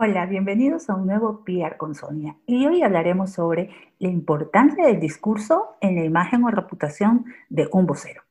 Hola, bienvenidos a un nuevo PR con Sonia. Y hoy hablaremos sobre la importancia del discurso en la imagen o reputación de un vocero.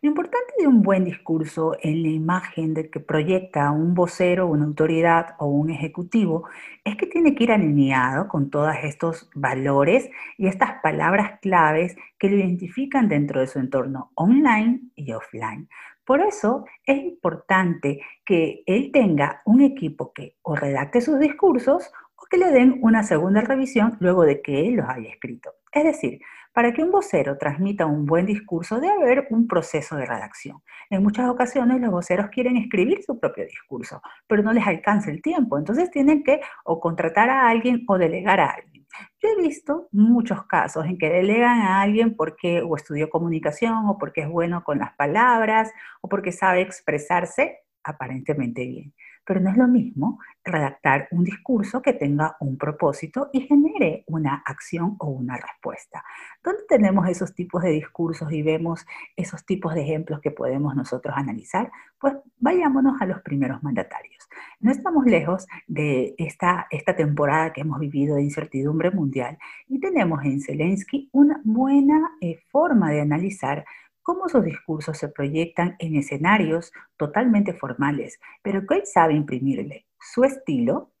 Lo importante de un buen discurso en la imagen de que proyecta un vocero, una autoridad o un ejecutivo es que tiene que ir alineado con todos estos valores y estas palabras claves que lo identifican dentro de su entorno online y offline. Por eso es importante que él tenga un equipo que o redacte sus discursos o que le den una segunda revisión luego de que él los haya escrito. Es decir, para que un vocero transmita un buen discurso debe haber un proceso de redacción. En muchas ocasiones los voceros quieren escribir su propio discurso, pero no les alcanza el tiempo. Entonces tienen que o contratar a alguien o delegar a alguien. Yo he visto muchos casos en que delegan a alguien porque o estudió comunicación o porque es bueno con las palabras o porque sabe expresarse aparentemente bien pero no es lo mismo redactar un discurso que tenga un propósito y genere una acción o una respuesta. ¿Dónde tenemos esos tipos de discursos y vemos esos tipos de ejemplos que podemos nosotros analizar? Pues vayámonos a los primeros mandatarios. No estamos lejos de esta, esta temporada que hemos vivido de incertidumbre mundial y tenemos en Zelensky una buena eh, forma de analizar cómo sus discursos se proyectan en escenarios totalmente formales, pero que él sabe imprimirle su estilo,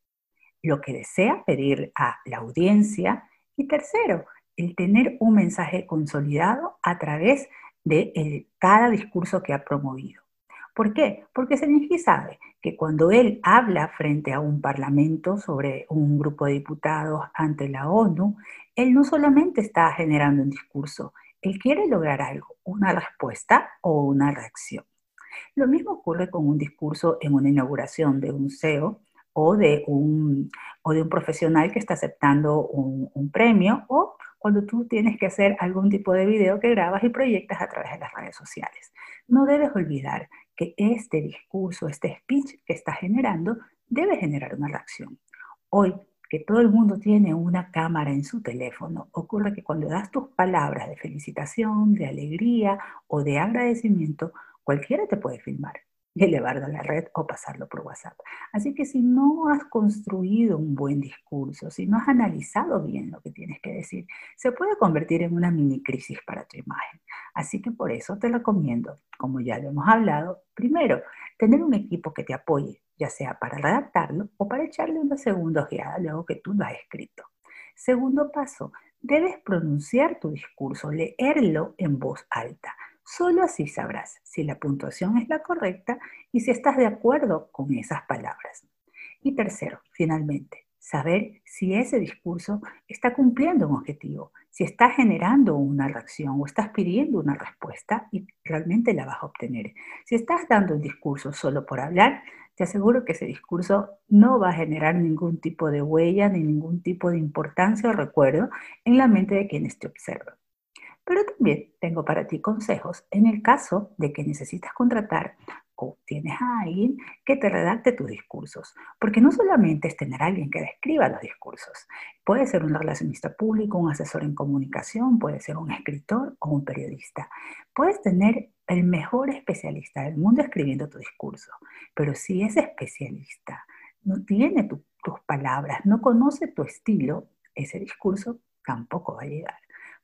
lo que desea pedir a la audiencia y tercero, el tener un mensaje consolidado a través de cada discurso que ha promovido. ¿Por qué? Porque Zelensky sabe que cuando él habla frente a un parlamento sobre un grupo de diputados ante la ONU, él no solamente está generando un discurso, él quiere lograr algo, una respuesta o una reacción. Lo mismo ocurre con un discurso en una inauguración de un CEO o de un, o de un profesional que está aceptando un, un premio o cuando tú tienes que hacer algún tipo de video que grabas y proyectas a través de las redes sociales. No debes olvidar que este discurso, este speech que estás generando, debe generar una reacción. Hoy que todo el mundo tiene una cámara en su teléfono, ocurre que cuando das tus palabras de felicitación, de alegría o de agradecimiento, cualquiera te puede filmar elevarlo a la red o pasarlo por WhatsApp. Así que si no has construido un buen discurso, si no has analizado bien lo que tienes que decir, se puede convertir en una mini crisis para tu imagen. Así que por eso te recomiendo, como ya lo hemos hablado, primero, tener un equipo que te apoye, ya sea para redactarlo o para echarle una segunda ojeada luego que tú lo has escrito. Segundo paso, debes pronunciar tu discurso, leerlo en voz alta. Solo así sabrás si la puntuación es la correcta y si estás de acuerdo con esas palabras. Y tercero, finalmente, saber si ese discurso está cumpliendo un objetivo, si está generando una reacción o estás pidiendo una respuesta y realmente la vas a obtener. Si estás dando un discurso solo por hablar, te aseguro que ese discurso no va a generar ningún tipo de huella ni ningún tipo de importancia o recuerdo en la mente de quienes te observan. Pero también tengo para ti consejos en el caso de que necesitas contratar o tienes a alguien que te redacte tus discursos. Porque no solamente es tener a alguien que describa los discursos. Puede ser un relacionista público, un asesor en comunicación, puede ser un escritor o un periodista. Puedes tener el mejor especialista del mundo escribiendo tu discurso. Pero si ese especialista no tiene tus palabras, no conoce tu estilo, ese discurso tampoco va a llegar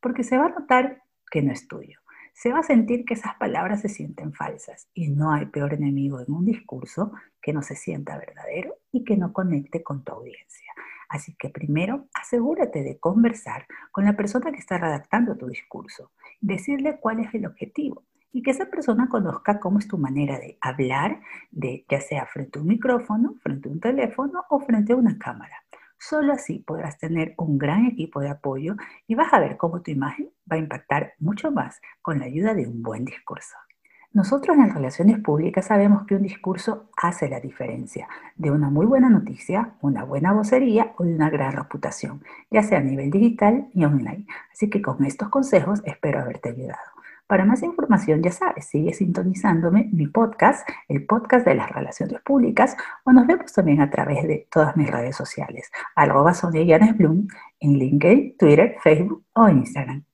porque se va a notar que no es tuyo. Se va a sentir que esas palabras se sienten falsas y no hay peor enemigo en un discurso que no se sienta verdadero y que no conecte con tu audiencia. Así que primero asegúrate de conversar con la persona que está redactando tu discurso, decirle cuál es el objetivo y que esa persona conozca cómo es tu manera de hablar, de ya sea frente a un micrófono, frente a un teléfono o frente a una cámara. Solo así podrás tener un gran equipo de apoyo y vas a ver cómo tu imagen va a impactar mucho más con la ayuda de un buen discurso. Nosotros en relaciones públicas sabemos que un discurso hace la diferencia de una muy buena noticia, una buena vocería o de una gran reputación, ya sea a nivel digital y online. Así que con estos consejos espero haberte ayudado. Para más información, ya sabes, sigue sintonizándome mi podcast, el podcast de las relaciones públicas, o nos vemos también a través de todas mis redes sociales, arroba Sonia Bloom, en LinkedIn, Twitter, Facebook o Instagram.